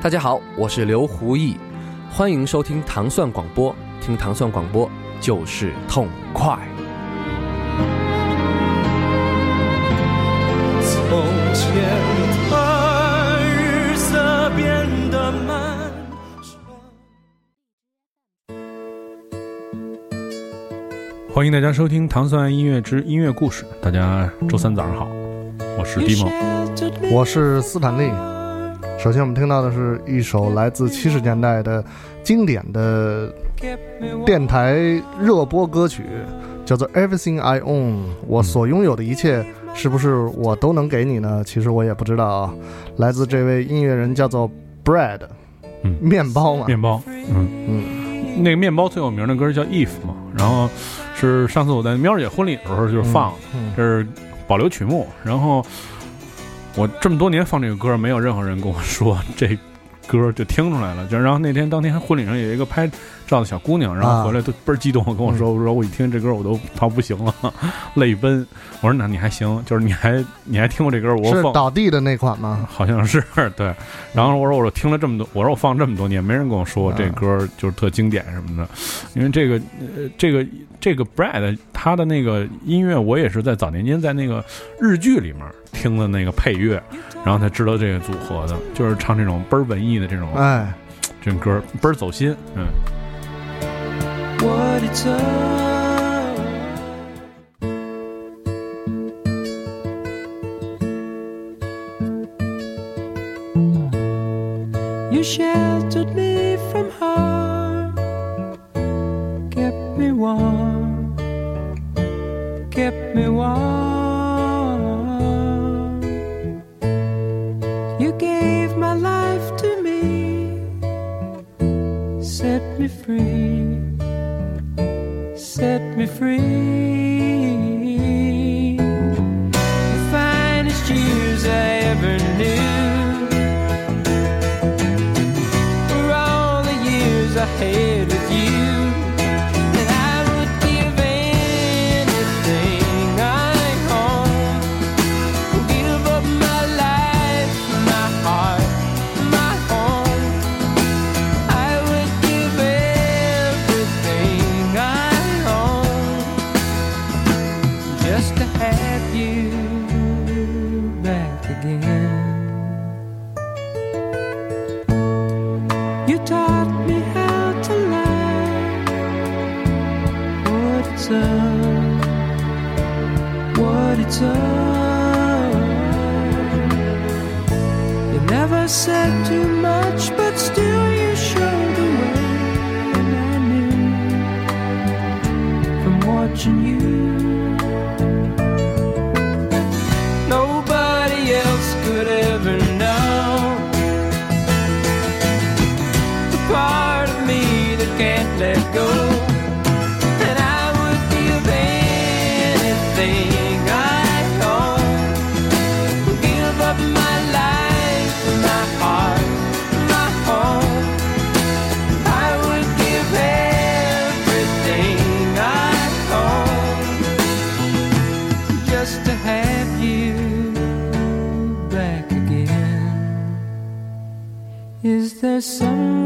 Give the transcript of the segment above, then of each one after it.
大家好，我是刘胡毅，欢迎收听糖蒜广播，听糖蒜广播就是痛快。从前的日色变得漫欢迎大家收听《糖蒜音乐之音乐故事》。大家周三早上好，我是迪蒙。我是斯坦利。首先，我们听到的是一首来自七十年代的经典的电台热播歌曲，叫做《Everything I Own》。我所拥有的一切，是不是我都能给你呢？其实我也不知道啊。来自这位音乐人叫做 Bread，嗯面包嘛，面包，嗯嗯，那个面包最有名的歌叫《If》嘛，然后是上次我在喵姐婚礼的时候就是放这是保留曲目。然后我这么多年放这个歌，没有任何人跟我说这歌就听出来了。就然后那天当天婚礼上有一个拍照的小姑娘，然后回来都倍儿激动，跟我说，我说我一听这歌我都他不行了，泪奔。我说那你还行，就是你还你还听过这歌？我是放倒地的那款吗？好像是 对，然后我说我说听了这么多，我说我放这么多年，没人跟我说这歌就是特经典什么的，因为这个呃这个这个 Brad 他的那个音乐，我也是在早年间在那个日剧里面听的那个配乐，然后才知道这个组合的，就是唱这种倍儿文艺的这种哎，这种歌，倍儿走心，嗯。It's. You sheltered me from harm, kept me warm, kept me warm. You gave my life to me, set me free set me free. The finest years I ever knew were all the years I had there some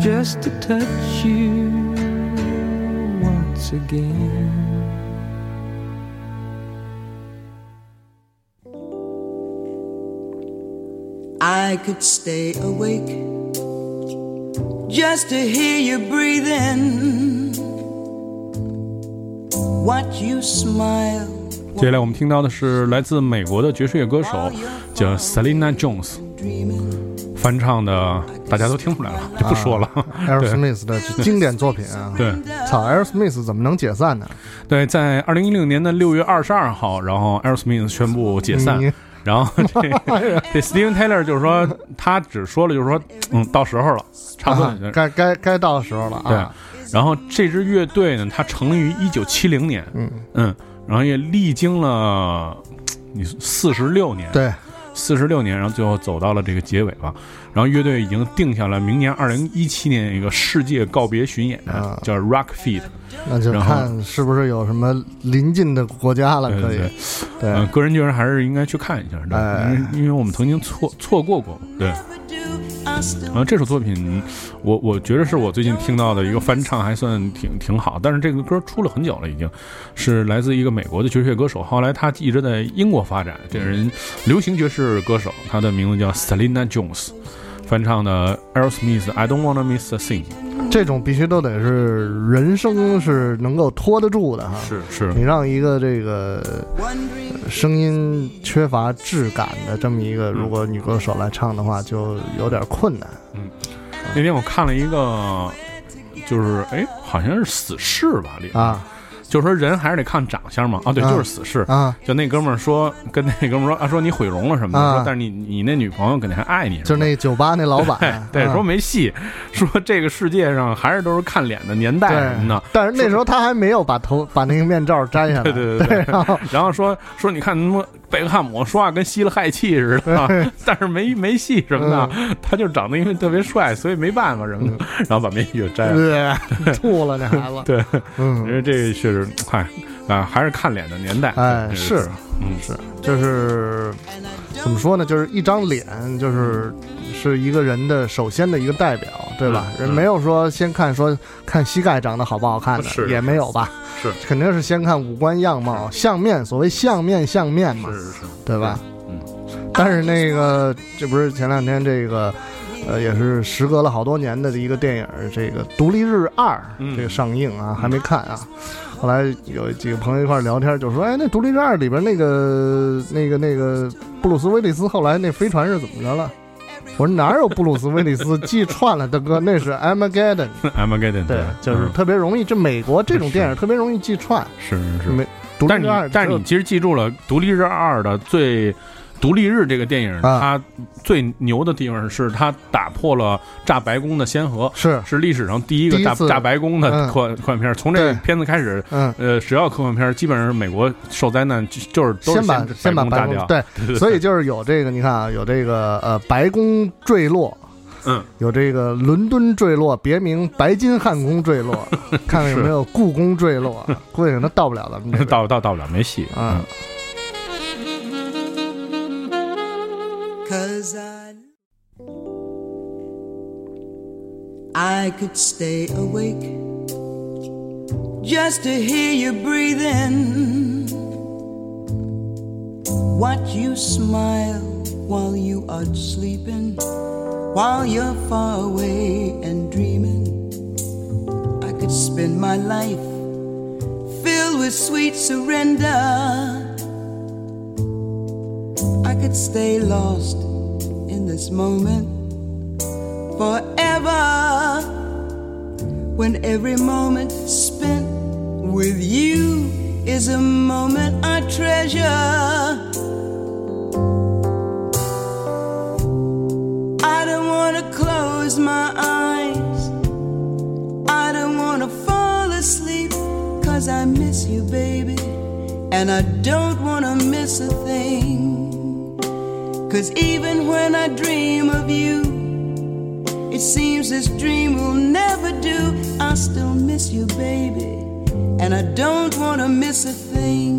just to touch you once again. I could stay awake just to hear you breathing. Watch you smile. 接下来我们听到的是来自美国的爵士乐歌手，叫 Selena Jones， dreaming. 翻唱的大家都听出来了，就不说了。Aerosmith 的经典作品啊。对操，Aerosmith 怎么能解散呢？对，在二零一六年的六月二十二号，然后 Aerosmith 宣布解散，你然后这 这 Steven Taylor 就是说，他只说了，就是说，嗯，到时候了，差不多。啊该该该到时候了啊对啊。然后这支乐队呢，它成立于一九七零年，嗯嗯，然后也历经了你四十六年，，对，四十六年，然后最后走到了这个结尾吧。然后乐队已经定下了明年二零一七年一个世界告别巡演，啊叫 Rock Feed。那就看是不是有什么临近的国家了，可以对个人觉得还是应该去看一下，对，哎因为因为我们曾经错错过过，对。然后这首作品，我我觉得是我最近听到的一个翻唱，还算挺挺好。但是这个歌出了很久了，已经是来自一个美国的爵士乐歌手，后来他一直在英国发展。这人流行爵士歌手，他的名字叫 Selina Jones，翻唱的 Aerosmith I Don't Wanna Miss a Thing。这种必须都得是人声是能够拖得住的哈。是是。你让一个这个声音缺乏质感的这么一个，嗯。如果女歌手来唱的话，就有点困难。嗯。那天我看了一个，就是哎，好像是死侍吧里，啊就是说人还是得看长相嘛。啊，对，啊。就是死侍。啊，就那哥们儿说，跟那哥们儿说啊，说你毁容了什么的，但是你你那女朋友肯定还爱你就那酒吧那老板 对，啊说没戏，说这个世界上还是都是看脸的年代什么的。但是那时候他还没有把头把那个面罩摘下来，对对对对。然后。然后说说你看他妈贝克汉姆说话跟吸了氦气似的，但是没没戏什么的，他就长得因为特别帅，所以没办法什么的，然后把面具摘了。对吐了那孩子，对，嗯因，为这个确实，嗨啊，还是看脸的年代。哎这个是嗯是，就是怎么说呢？就是一张脸，就是是一个人的首先的一个代表，对吧？嗯人没有说先看说看膝盖长得好不好看的，是也没有吧？是 肯定是先看五官样貌、相面，所谓相面相面嘛，是是是，对吧？嗯，但是那个，这不是前两天这个，呃，也是时隔了好多年的一个电影，这个《独立日二》嗯这个上映啊，还没看啊。后来有几个朋友一块聊天，就说：“哎，那《独立日二》里边那个、那个、那个布鲁斯·威利斯后来那飞船是怎么着了？”我说：“哪有布鲁斯·威利斯？记串了，大哥，那是 Armageddon。Armageddon，对，就是嗯特别容易，这美国这种电影特别容易记串。是是是。没，独立但是你日二，但是你其实记住了《独立日二》的最。独立日这个电影，啊。它最牛的地方是它打破了炸白宫的先河，是。是历史上第一个炸炸白宫的嗯。科幻科幻片。从这个片子开始，嗯，呃，只要科幻片，基本上美国受灾难就就是都是先把先把白宫炸掉。对，所以就是有这个，你看啊，有这个呃白宫坠落，嗯，有这个伦敦坠落，别名白金汉宫坠落，看看有没有故宫坠落，估计可能到不了咱们这 到到到不了没戏。啊。Cause I I could stay awake just to hear you breathing. Watch you smile while you are sleeping, while you're far away and dreaming. I could spend my life filled with sweet surrender. Could stay lost in this moment forever. When every moment spent with you is a moment I treasure. I don't want to close my eyes. I don't want to fall asleep. Cause I miss you, baby. And I don't want to miss a thing. Cause even when I dream of you, it seems this dream will never do. I still miss you, baby, and I don't wanna miss a thing.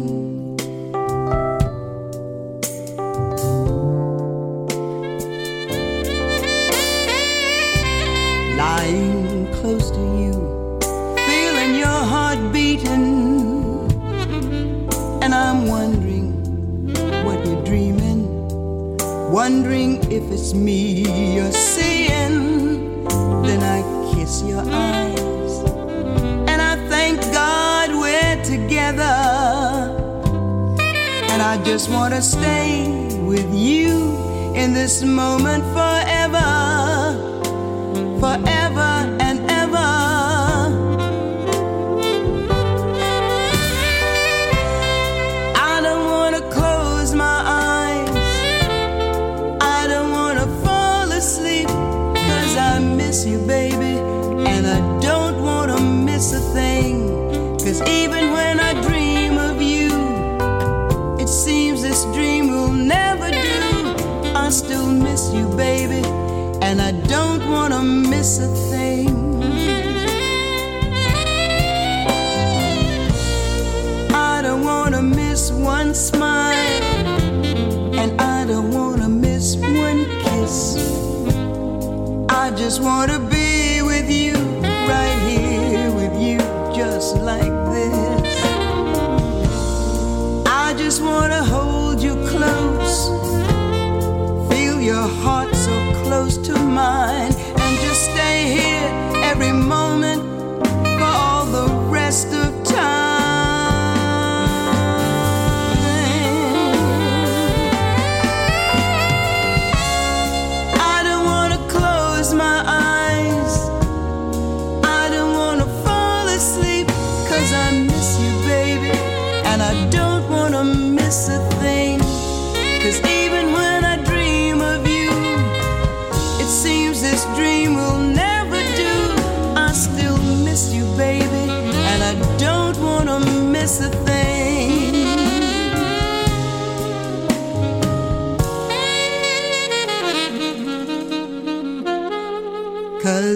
Your heart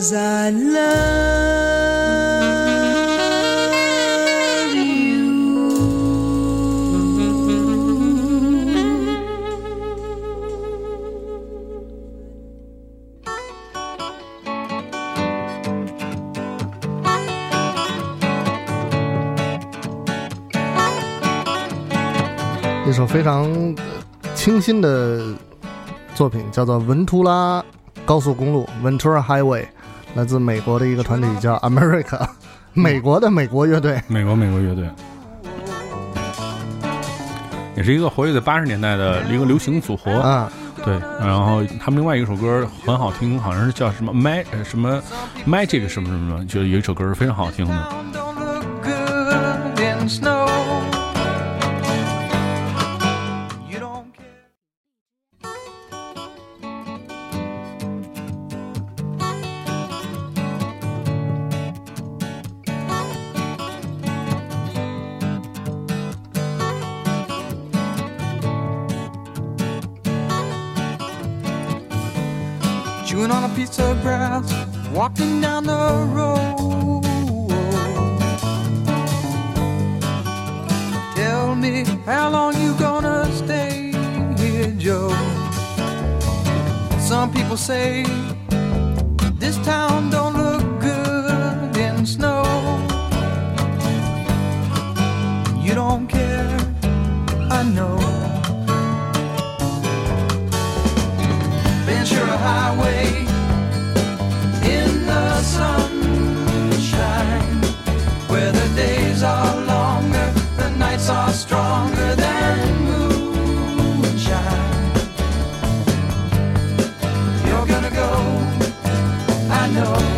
一首非常清新的作品，叫做《文图拉高速公路》（Ventura Highway）。来自美国的一个团体叫 America，美国的美国乐队。美国美国乐队，也是一个活跃在八十年代的一个流行组合。啊，对，然后他们另外一首歌很好听，好像是叫什么 Mag 呃什么 Magic 什么什么，就有一首歌是非常好听的。Chewing on a piece of grass, walking down the road. Tell me how long you gonna stay here, Joe? Some people say this town don't know.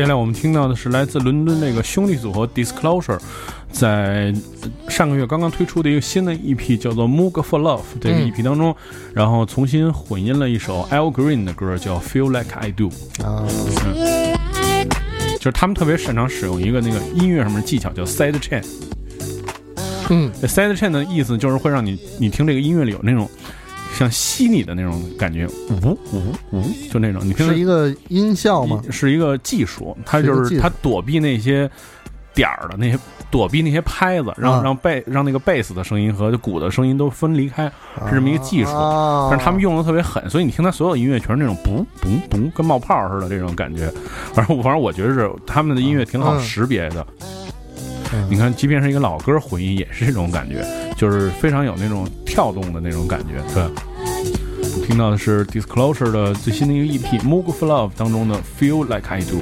接下来我们听到的是来自伦敦那个兄弟组合 Disclosure，在上个月刚刚推出的一个新的 EP，叫做《Moog for Love》这个嗯 EP 当中，然后重新混音了一首 Al Green 的歌，叫《Feel Like I Do》。啊，就是他们特别擅长使用一个那个音乐上面的技巧，叫 side chain。嗯，side chain 的意思就是会让你你听这个音乐里有那种像吸你的那种感觉，呜呜呜，就那种你听着是一个音效吗？是一个技术，它就是它躲避那些点儿的那些，躲避那些拍子，让啊让贝让那个贝斯的声音和鼓的声音都分离开，是这么一个技术。啊但是他们用的特别狠，所以你听他所有音乐全是那种嘣嘣嘣，跟冒泡似的这种感觉。反正我反正我觉得是他们的音乐挺好嗯识别的。嗯你看，即便是一个老歌混音，也是这种感觉，就是非常有那种跳动的那种感觉。对，我听到的是 Disclosure 的最新的一个 EP《Moog for Love》当中的《Feel Like I Do》。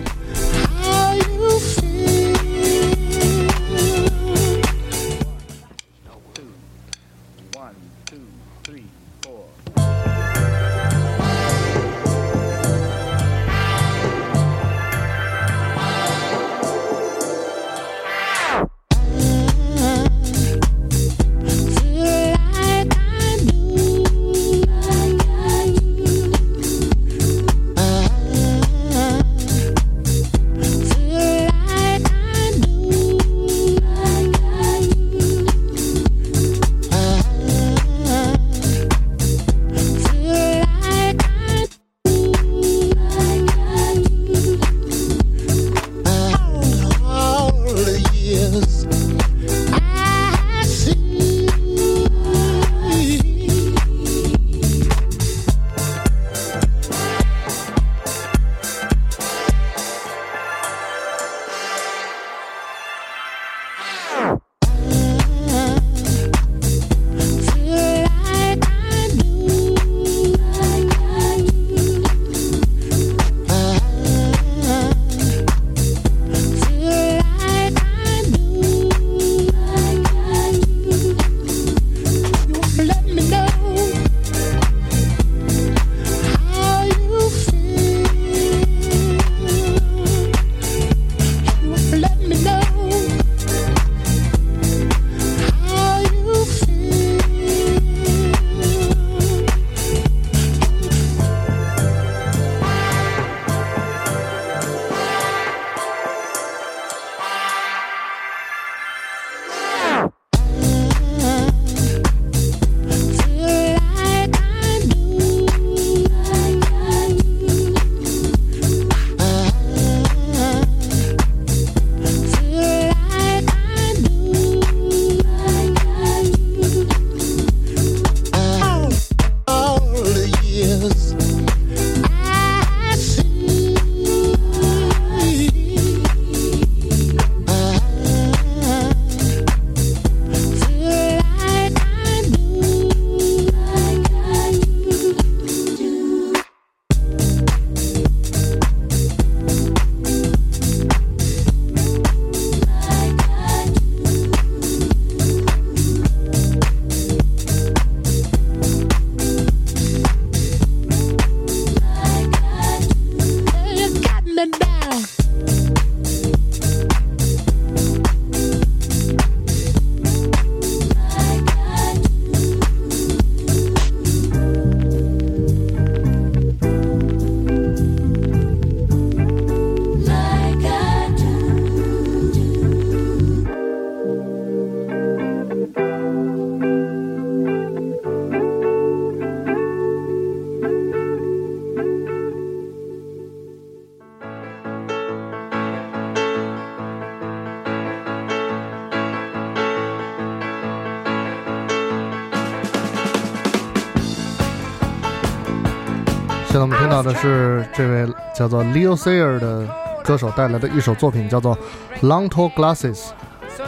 到的是这位叫做 Leo Sayer 的歌手带来的一首作品，叫做《Long Tall Glasses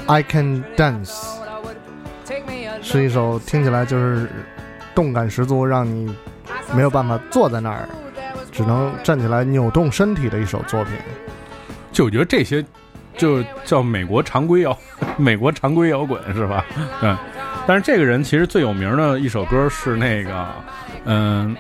I Can Dance》，是一首听起来就是动感十足，让你没有办法坐在那儿只能站起来扭动身体的一首作品。就我觉得这些就叫美国常规摇，美国常规摇滚是吧？嗯。但是这个人其实最有名的一首歌是那个，嗯，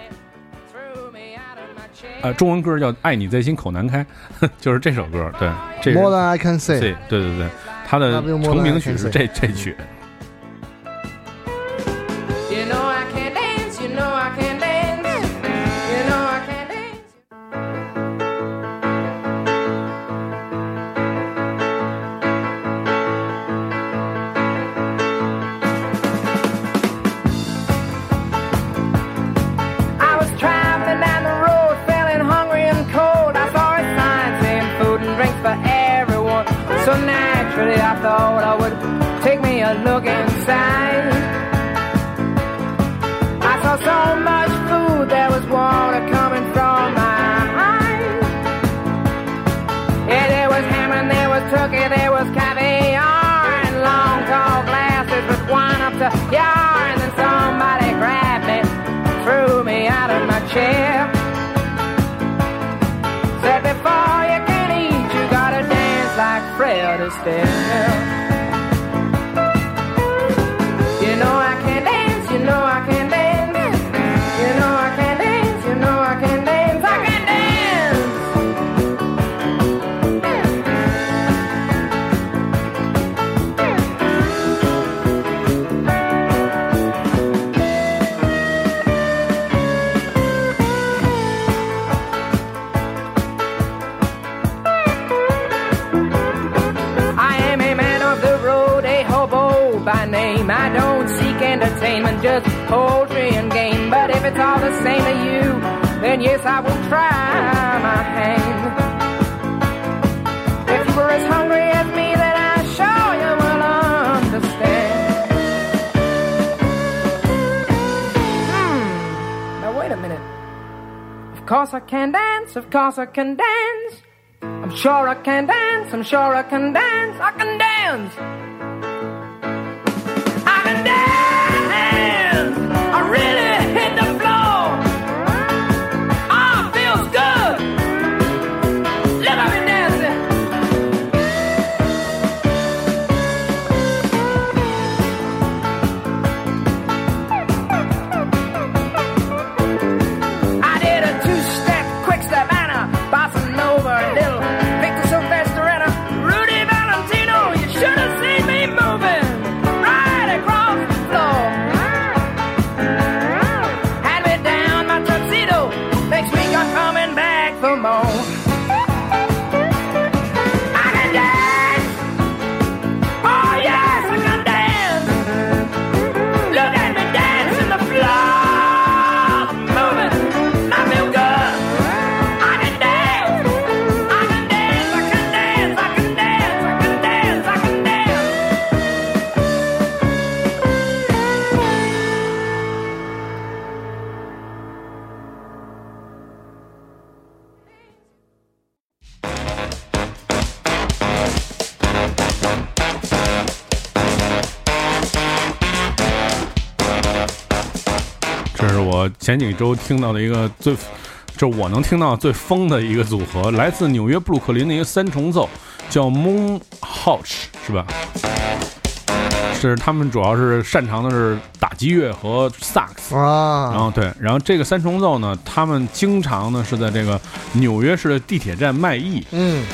中文歌叫《爱你在心口难开》，就是这首歌。对，这 More than I can 对 say，对对对，他的成名曲是这这曲。Naturally, I thought I would take me a look inside. I saw so much food, there was water coming from my eyes. Yeah, there was ham and there was turkey, there was caviar and long tall glasses with wine up to yar. And then somebody grabbed me, threw me out of my chair. there. Entertainment, just poetry and game. But if it's all the same to you, then yes, I will try my hand. If you were as hungry as me, then I sure you will understand. Hmm. Now wait a minute. Of course I can dance, of course I can dance. I'm sure I can dance, I'm sure I can dance, I can dance. I can dance really 这是我前几周听到的一个最，这我能听到最疯的一个组合，来自纽约布鲁克林的一个三重奏，叫 Moon House，是吧？是他们主要是擅长的是打击乐和萨克斯。然啊，后对，然后这个三重奏呢，他们经常呢是在这个纽约市的地铁站卖艺，嗯，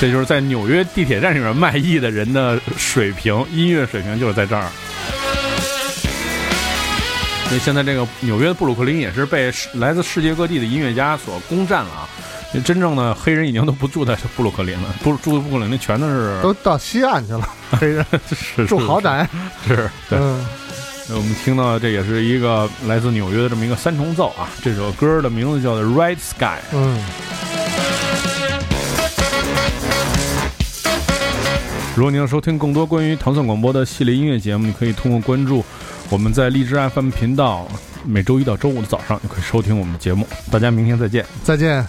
这就是在纽约地铁站里面卖艺的人的水平，音乐水平就是在这儿。所以现在这个纽约的布鲁克林也是被来自世界各地的音乐家所攻占了啊！真正的黑人已经都不住在布鲁克林了，不住布鲁克林的全都是都到西岸去了，黑人是住豪，宅，是是对。嗯，我们听到的这也是一个来自纽约的这么一个三重奏啊，这首歌的名字叫做《Red Sky》。嗯，如果您要收听更多关于唐宋广播的系列音乐节目，你可以通过关注我们在荔枝 FM 频道，每周一到周五的早上，就可以收听我们的节目。大家明天再见。再见。